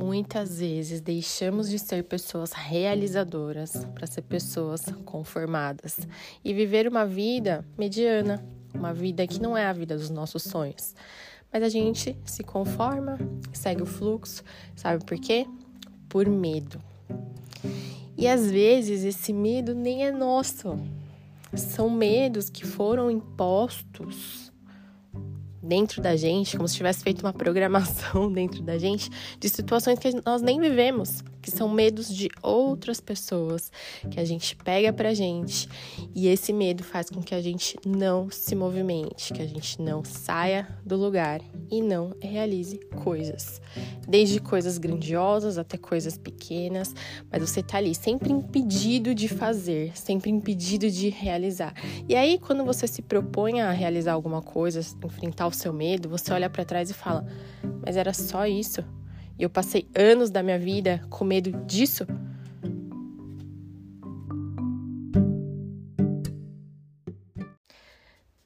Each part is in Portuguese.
Muitas vezes deixamos de ser pessoas realizadoras para ser pessoas conformadas e viver uma vida mediana, uma vida que não é a vida dos nossos sonhos. Mas a gente se conforma, segue o fluxo, sabe por quê? Por medo. E às vezes esse medo nem é nosso. São medos que foram impostos dentro da gente, como se tivesse feito uma programação dentro da gente de situações que nós nem vivemos, que são medos de outras pessoas que a gente pega pra gente e esse medo faz com que a gente não se movimente, que a gente não saia do lugar e não realize coisas, desde coisas grandiosas até coisas pequenas, mas você tá ali sempre impedido de fazer, sempre impedido de realizar. E aí quando você se propõe a realizar alguma coisa, enfrentar o seu medo, você olha para trás e fala: "Mas era só isso?" E eu passei anos da minha vida com medo disso.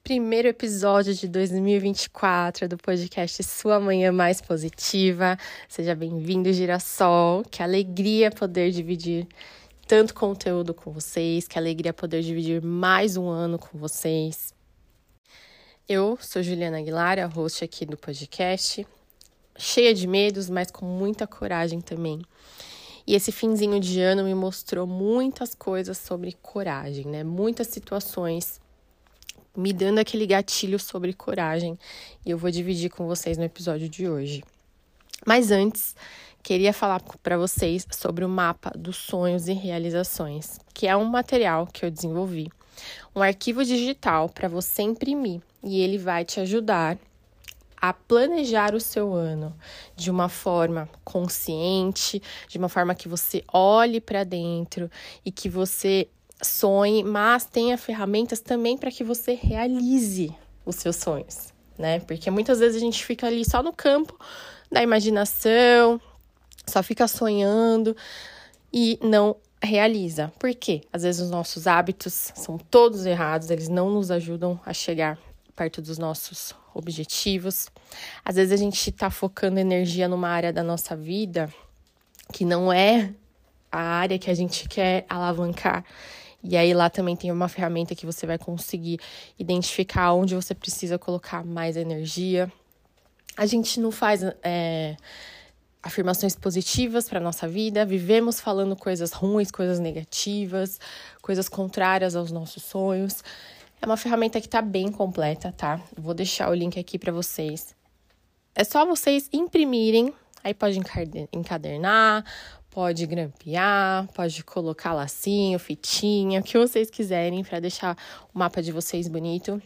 Primeiro episódio de 2024 do podcast Sua Manhã Mais Positiva. Seja bem-vindo, Girassol. Que alegria poder dividir tanto conteúdo com vocês, que alegria poder dividir mais um ano com vocês. Eu sou Juliana Aguilar, a host aqui do podcast cheia de medos, mas com muita coragem também. E esse finzinho de ano me mostrou muitas coisas sobre coragem, né? Muitas situações me dando aquele gatilho sobre coragem, e eu vou dividir com vocês no episódio de hoje. Mas antes, queria falar para vocês sobre o mapa dos sonhos e realizações, que é um material que eu desenvolvi, um arquivo digital para você imprimir, e ele vai te ajudar a planejar o seu ano de uma forma consciente, de uma forma que você olhe para dentro e que você sonhe, mas tenha ferramentas também para que você realize os seus sonhos, né? Porque muitas vezes a gente fica ali só no campo da imaginação, só fica sonhando e não realiza. Por quê? Às vezes os nossos hábitos são todos errados, eles não nos ajudam a chegar perto dos nossos objetivos. Às vezes a gente está focando energia numa área da nossa vida que não é a área que a gente quer alavancar. E aí lá também tem uma ferramenta que você vai conseguir identificar onde você precisa colocar mais energia. A gente não faz é, afirmações positivas para nossa vida, vivemos falando coisas ruins, coisas negativas, coisas contrárias aos nossos sonhos. É uma ferramenta que está bem completa, tá? Vou deixar o link aqui para vocês. É só vocês imprimirem, aí pode encadernar, pode grampear, pode colocar lacinho, fitinha, o que vocês quiserem para deixar o mapa de vocês bonito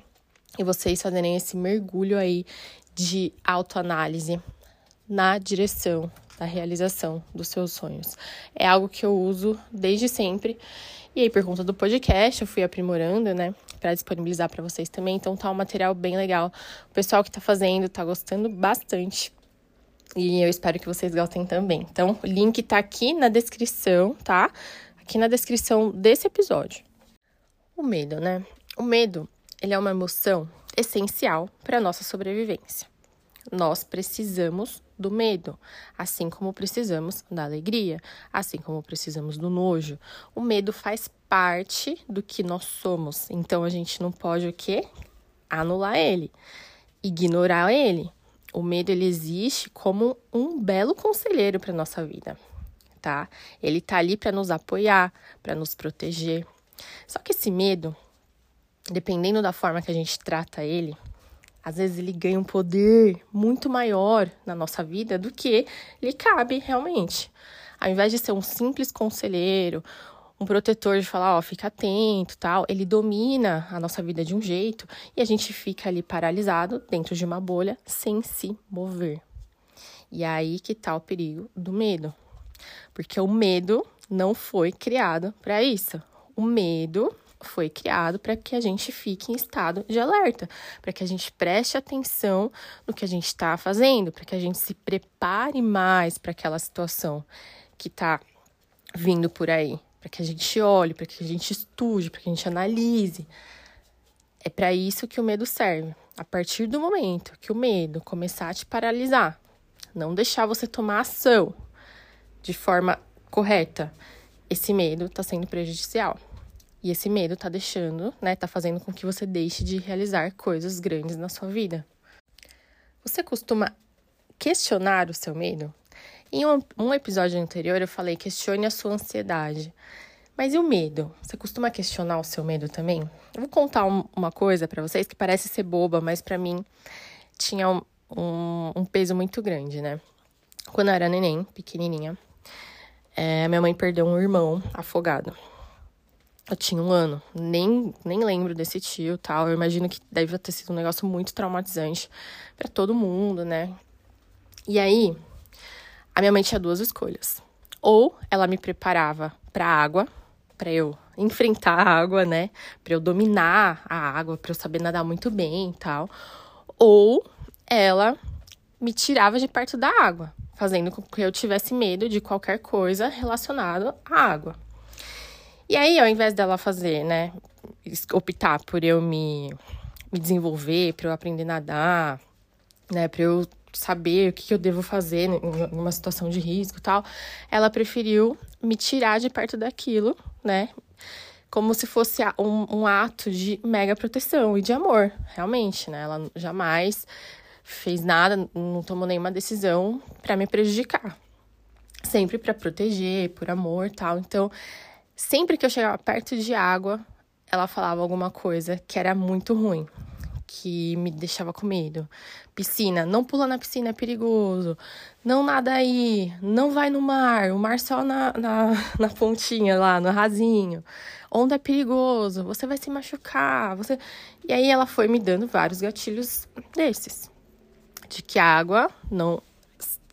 e vocês fazerem esse mergulho aí de autoanálise na direção da realização dos seus sonhos. É algo que eu uso desde sempre. E aí, por conta do podcast, eu fui aprimorando, né? Para disponibilizar para vocês também. Então tá um material bem legal. O pessoal que tá fazendo tá gostando bastante. E eu espero que vocês gostem também. Então, o link tá aqui na descrição, tá? Aqui na descrição desse episódio. O medo, né? O medo, ele é uma emoção essencial para nossa sobrevivência. Nós precisamos do medo, assim como precisamos da alegria, assim como precisamos do nojo. O medo faz parte do que nós somos, então a gente não pode o quê? Anular ele, ignorar ele. O medo ele existe como um belo conselheiro para nossa vida, tá? Ele tá ali para nos apoiar, para nos proteger. Só que esse medo, dependendo da forma que a gente trata ele, às vezes ele ganha um poder muito maior na nossa vida do que lhe cabe realmente. Ao invés de ser um simples conselheiro, um protetor de falar, ó, fica atento, tal, ele domina a nossa vida de um jeito e a gente fica ali paralisado dentro de uma bolha sem se mover. E aí que tá o perigo do medo. Porque o medo não foi criado para isso. O medo foi criado para que a gente fique em estado de alerta, para que a gente preste atenção no que a gente está fazendo, para que a gente se prepare mais para aquela situação que está vindo por aí, para que a gente olhe, para que a gente estude, para que a gente analise. É para isso que o medo serve. A partir do momento que o medo começar a te paralisar, não deixar você tomar ação, de forma correta, esse medo está sendo prejudicial. E esse medo está deixando, né, tá fazendo com que você deixe de realizar coisas grandes na sua vida. Você costuma questionar o seu medo? Em um, um episódio anterior eu falei questione a sua ansiedade. Mas e o medo? Você costuma questionar o seu medo também? Eu vou contar um, uma coisa para vocês que parece ser boba, mas para mim tinha um, um, um, peso muito grande, né? Quando eu era neném, pequenininha, é, minha mãe perdeu um irmão afogado. Eu tinha um ano, nem, nem lembro desse tio tal. Eu imagino que deve ter sido um negócio muito traumatizante para todo mundo, né? E aí, a minha mãe tinha duas escolhas. Ou ela me preparava para água, para eu enfrentar a água, né? Para eu dominar a água, para eu saber nadar muito bem e tal. Ou ela me tirava de perto da água, fazendo com que eu tivesse medo de qualquer coisa relacionada à água. E aí, ao invés dela fazer, né, optar por eu me, me desenvolver, para eu aprender a nadar, né, para eu saber o que, eu devo fazer em uma situação de risco e tal, ela preferiu me tirar de perto daquilo, né, como se fosse um, um ato de mega proteção e de amor, realmente, né, ela jamais fez nada, não tomou nenhuma decisão para me prejudicar. Sempre para proteger, por amor, tal. Então, sempre que eu chegava perto de água, ela falava alguma coisa que era muito ruim, que me deixava com medo. Piscina, não pula na piscina, é perigoso. Não nada aí, não vai no mar, o mar só na, na, na pontinha lá, no rasinho. Onda é perigoso, você vai se machucar, você... E aí ela foi me dando vários gatilhos desses de que a água não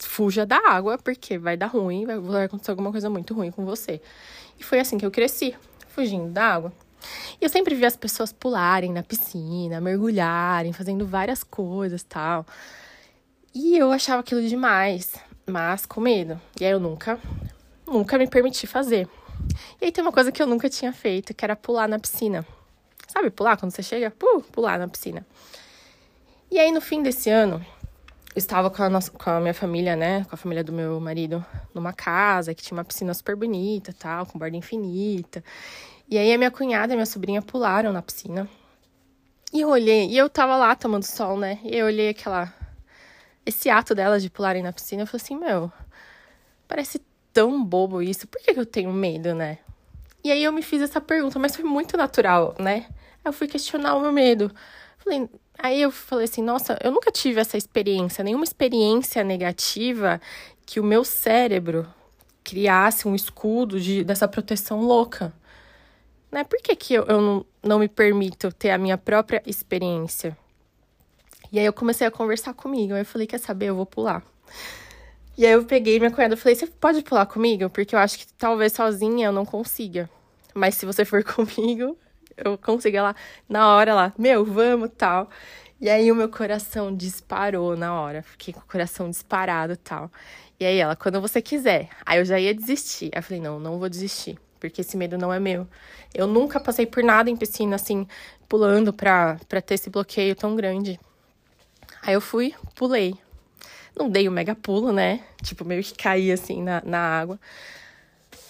fuja da água, porque vai dar ruim, vai acontecer alguma coisa muito ruim com você. E foi assim que eu cresci, fugindo da água. E eu sempre vi as pessoas pularem na piscina, mergulharem, fazendo várias coisas tal. E eu achava aquilo demais, mas com medo. E aí eu nunca, nunca me permiti fazer. E aí tem uma coisa que eu nunca tinha feito, que era pular na piscina. Sabe pular quando você chega? Pular na piscina. E aí no fim desse ano, estava com a, nossa, com a minha família, né? Com a família do meu marido, numa casa que tinha uma piscina super bonita, tal, com borda infinita. E aí a minha cunhada e minha sobrinha pularam na piscina. E eu olhei, e eu tava lá tomando sol, né? E eu olhei aquela. Esse ato delas de pularem na piscina, eu falei assim, meu, parece tão bobo isso, por que, que eu tenho medo, né? E aí eu me fiz essa pergunta, mas foi muito natural, né? Eu fui questionar o meu medo. Falei, Aí eu falei assim, nossa, eu nunca tive essa experiência, nenhuma experiência negativa que o meu cérebro criasse um escudo de, dessa proteção louca. Né? Por que, que eu, eu não, não me permito ter a minha própria experiência? E aí eu comecei a conversar comigo. Aí eu falei, quer saber, eu vou pular. E aí eu peguei minha cunhada e falei, você pode pular comigo? Porque eu acho que talvez sozinha eu não consiga. Mas se você for comigo, eu consegui lá na hora lá, meu, vamos tal. E aí o meu coração disparou na hora, fiquei com o coração disparado tal. E aí ela, quando você quiser. Aí eu já ia desistir. Aí eu falei, não, não vou desistir, porque esse medo não é meu. Eu nunca passei por nada em piscina assim, pulando pra, pra ter esse bloqueio tão grande. Aí eu fui, pulei. Não dei o um mega pulo, né? Tipo, meio que caí assim na, na água.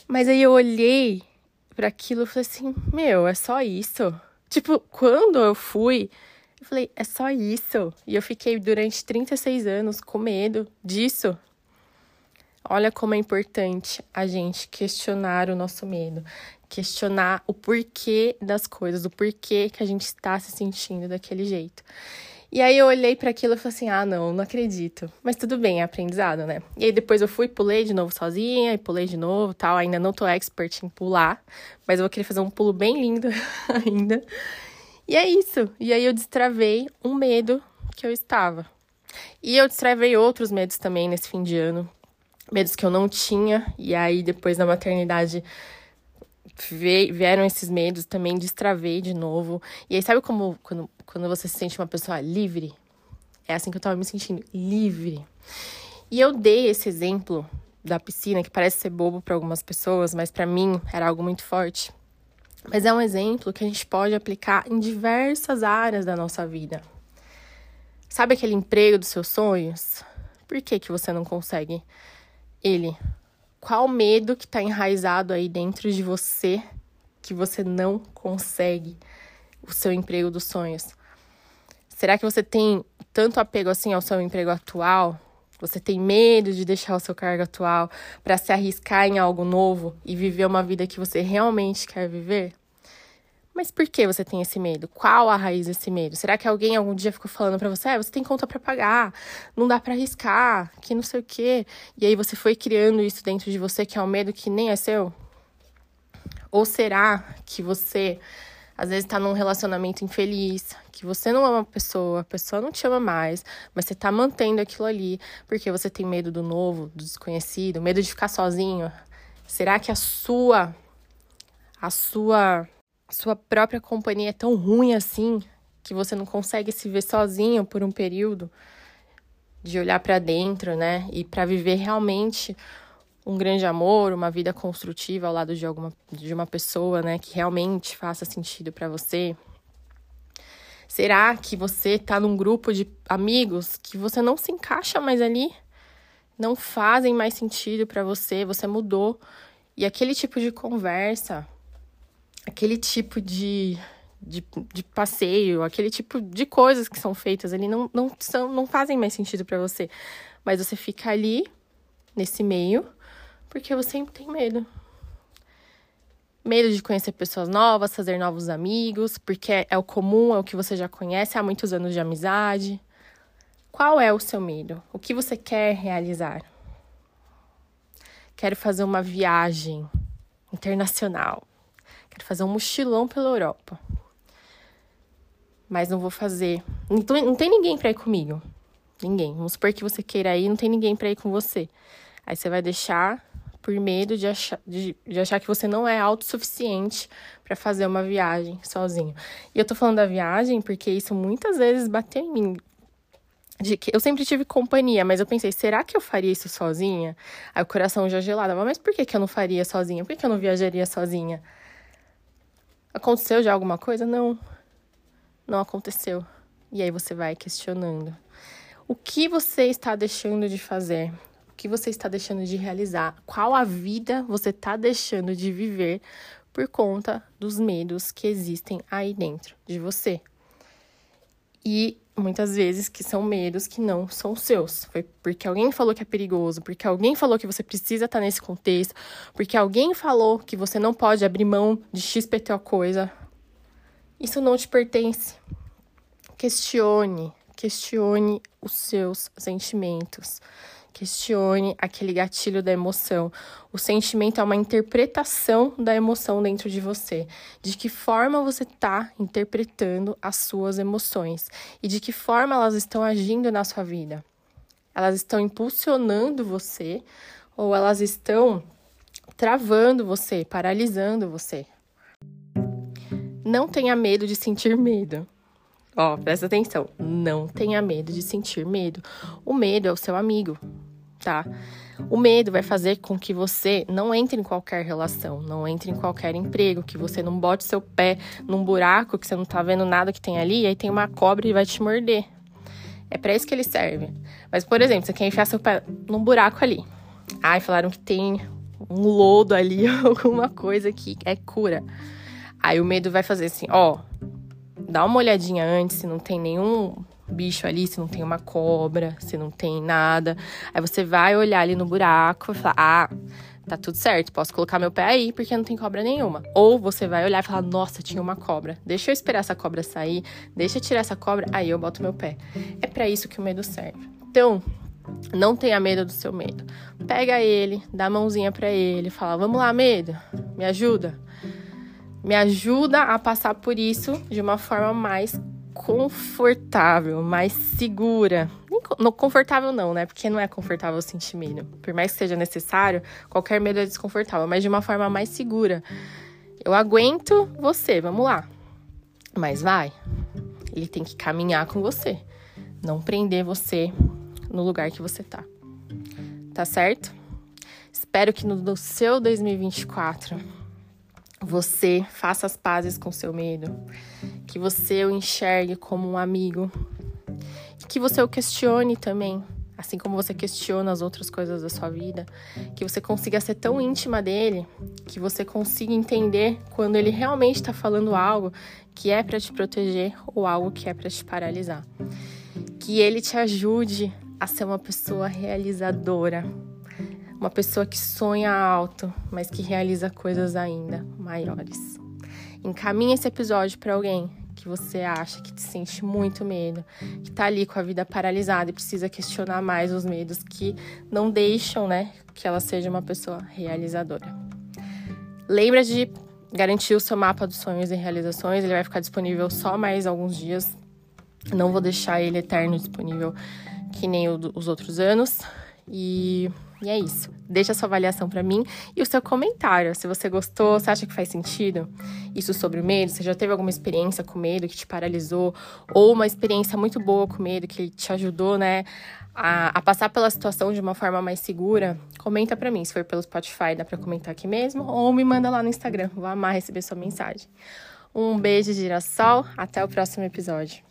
Mas aí eu olhei para aquilo, eu falei assim: meu, é só isso. Tipo, quando eu fui, eu falei: é só isso. E eu fiquei durante 36 anos com medo disso. Olha como é importante a gente questionar o nosso medo, questionar o porquê das coisas, o porquê que a gente está se sentindo daquele jeito. E aí eu olhei para aquilo e falei assim: ah, não, não acredito. Mas tudo bem, é aprendizado, né? E aí depois eu fui, pulei de novo sozinha, e pulei de novo tal. Ainda não tô expert em pular, mas eu vou querer fazer um pulo bem lindo ainda. E é isso. E aí eu destravei um medo que eu estava. E eu destravei outros medos também nesse fim de ano. Medos que eu não tinha. E aí depois na maternidade vieram esses medos, também destravei de novo. E aí, sabe como quando, quando você se sente uma pessoa livre? É assim que eu tava me sentindo, livre. E eu dei esse exemplo da piscina, que parece ser bobo para algumas pessoas, mas para mim era algo muito forte. Mas é um exemplo que a gente pode aplicar em diversas áreas da nossa vida. Sabe aquele emprego dos seus sonhos? Por que, que você não consegue ele Qual medo que está enraizado aí dentro de você que você não consegue o seu emprego dos sonhos? Será que você tem tanto apego assim ao seu emprego atual? Você tem medo de deixar o seu cargo atual para se arriscar em algo novo e viver uma vida que você realmente quer viver? Mas por que você tem esse medo? Qual a raiz desse medo? Será que alguém algum dia ficou falando para você, ah, você tem conta para pagar, não dá para arriscar, que não sei o quê? E aí você foi criando isso dentro de você que é um medo que nem é seu? Ou será que você às vezes está num relacionamento infeliz, que você não ama a pessoa, a pessoa não te ama mais, mas você está mantendo aquilo ali porque você tem medo do novo, do desconhecido, medo de ficar sozinho? Será que a sua a sua sua própria companhia é tão ruim assim que você não consegue se ver sozinho por um período de olhar para dentro, né? E para viver realmente um grande amor, uma vida construtiva ao lado de alguma de uma pessoa, né, que realmente faça sentido para você. Será que você tá num grupo de amigos que você não se encaixa mais ali? Não fazem mais sentido para você, você mudou. E aquele tipo de conversa aquele tipo de, de, de, passeio, aquele tipo de coisas que são feitas ali não, não, são, não fazem mais sentido para você. Mas você fica ali, nesse meio, porque você tem medo. Medo de conhecer pessoas novas, fazer novos amigos, porque é o comum, é o que você já conhece há muitos anos de amizade. Qual é o seu medo? O que você quer realizar? Quero fazer uma viagem internacional. Quero fazer um mochilão pela Europa. Mas não vou fazer. Não, não tem ninguém para ir comigo. Ninguém. Vamos supor que você queira ir, não tem ninguém para ir com você. Aí você vai deixar por medo de achar, de, de achar que você não é autossuficiente para fazer uma viagem sozinho. E eu tô falando da viagem porque isso muitas vezes bateu em mim. De que eu sempre tive companhia, mas eu pensei, será que eu faria isso sozinha? Aí o coração já gelado. Mas por que, que eu não faria sozinha? Por que, que eu não viajaria sozinha? Aconteceu já alguma coisa? Não. Não aconteceu. E aí você vai questionando. O que você está deixando de fazer? O que você está deixando de realizar? Qual a vida você está deixando de viver por conta dos medos que existem aí dentro de você? E muitas vezes que são medos que não são seus. Foi porque alguém falou que é perigoso, porque alguém falou que você precisa estar nesse contexto, porque alguém falou que você não pode abrir mão de XPTO coisa. Isso não te pertence. Questione, questione os seus sentimentos. Questione aquele gatilho da emoção. O sentimento é uma interpretação da emoção dentro de você. De que forma você está interpretando as suas emoções e de que forma elas estão agindo na sua vida. Elas estão impulsionando você ou elas estão travando você, paralisando você. Não tenha medo de sentir medo. Ó, oh, presta atenção. Não tenha medo de sentir medo. O medo é o seu amigo O medo vai fazer com que você não entre em qualquer relação, não entre em qualquer emprego, que você não bote seu pé num buraco que você não tá vendo nada que tem ali, e aí tem uma cobra e vai te morder. É para isso que ele serve. Mas, por exemplo, você quer enfiar seu pé num buraco ali. Ai, falaram que tem um lodo ali, alguma coisa que é cura. Aí o medo vai fazer assim, ó, dá uma olhadinha antes se não tem nenhum bicho ali, se não tem uma cobra, se não tem nada. Aí você vai olhar ali no buraco e falar: ah, tá tudo certo, posso colocar meu pé aí porque não tem cobra nenhuma. Ou você vai olhar e falar: nossa, tinha uma cobra. Deixa eu esperar essa cobra sair, deixa eu tirar essa cobra, aí eu boto meu pé. É para isso que o medo serve. Então, não tenha medo do seu medo. Pega ele, dá a mãozinha para ele, fala: "Vamos lá, medo. Me ajuda. Me ajuda a passar por isso de uma forma mais confortável, mais segura. Não confortável não, né? Porque não é confortável sentir medo. Por mais que seja necessário, qualquer medo é desconfortável, mas de uma forma mais segura. Eu aguento você, vamos lá. Mas vai. Ele tem que caminhar com você, não prender você no lugar que você tá. Tá certo? Espero que no, seu 2024 você faça as pazes com seu medo, que você o enxergue como um amigo, que você o questione também. assim como você questiona as outras coisas da sua vida, que você consiga ser tão íntima dele, que você consiga entender quando ele realmente está falando algo que é para te proteger ou algo que é para te paralisar. Que ele te ajude a ser uma pessoa realizadora, uma pessoa que sonha alto, mas que realiza coisas ainda maiores. Encaminhe esse episódio para alguém que você acha que te sente muito medo, que tá ali com a vida paralisada e precisa questionar mais os medos que não deixam, né, que ela seja uma pessoa realizadora. Lembra de garantir o seu mapa dos sonhos e realizações, ele vai ficar disponível só mais alguns dias. Não vou deixar ele eterno disponível que nem os outros anos. E e é isso. Deixa sua avaliação para mim e o seu comentário. Se você gostou, se acha que faz sentido isso sobre o medo, você já teve alguma experiência com medo que te paralisou, ou uma experiência muito boa com medo que te ajudou, né, a, a passar pela situação de uma forma mais segura, comenta para mim. Se for pelo Spotify, dá para comentar aqui mesmo, ou me manda lá no Instagram. Vou amar receber sua mensagem. Um beijo, girassol. Até o próximo episódio.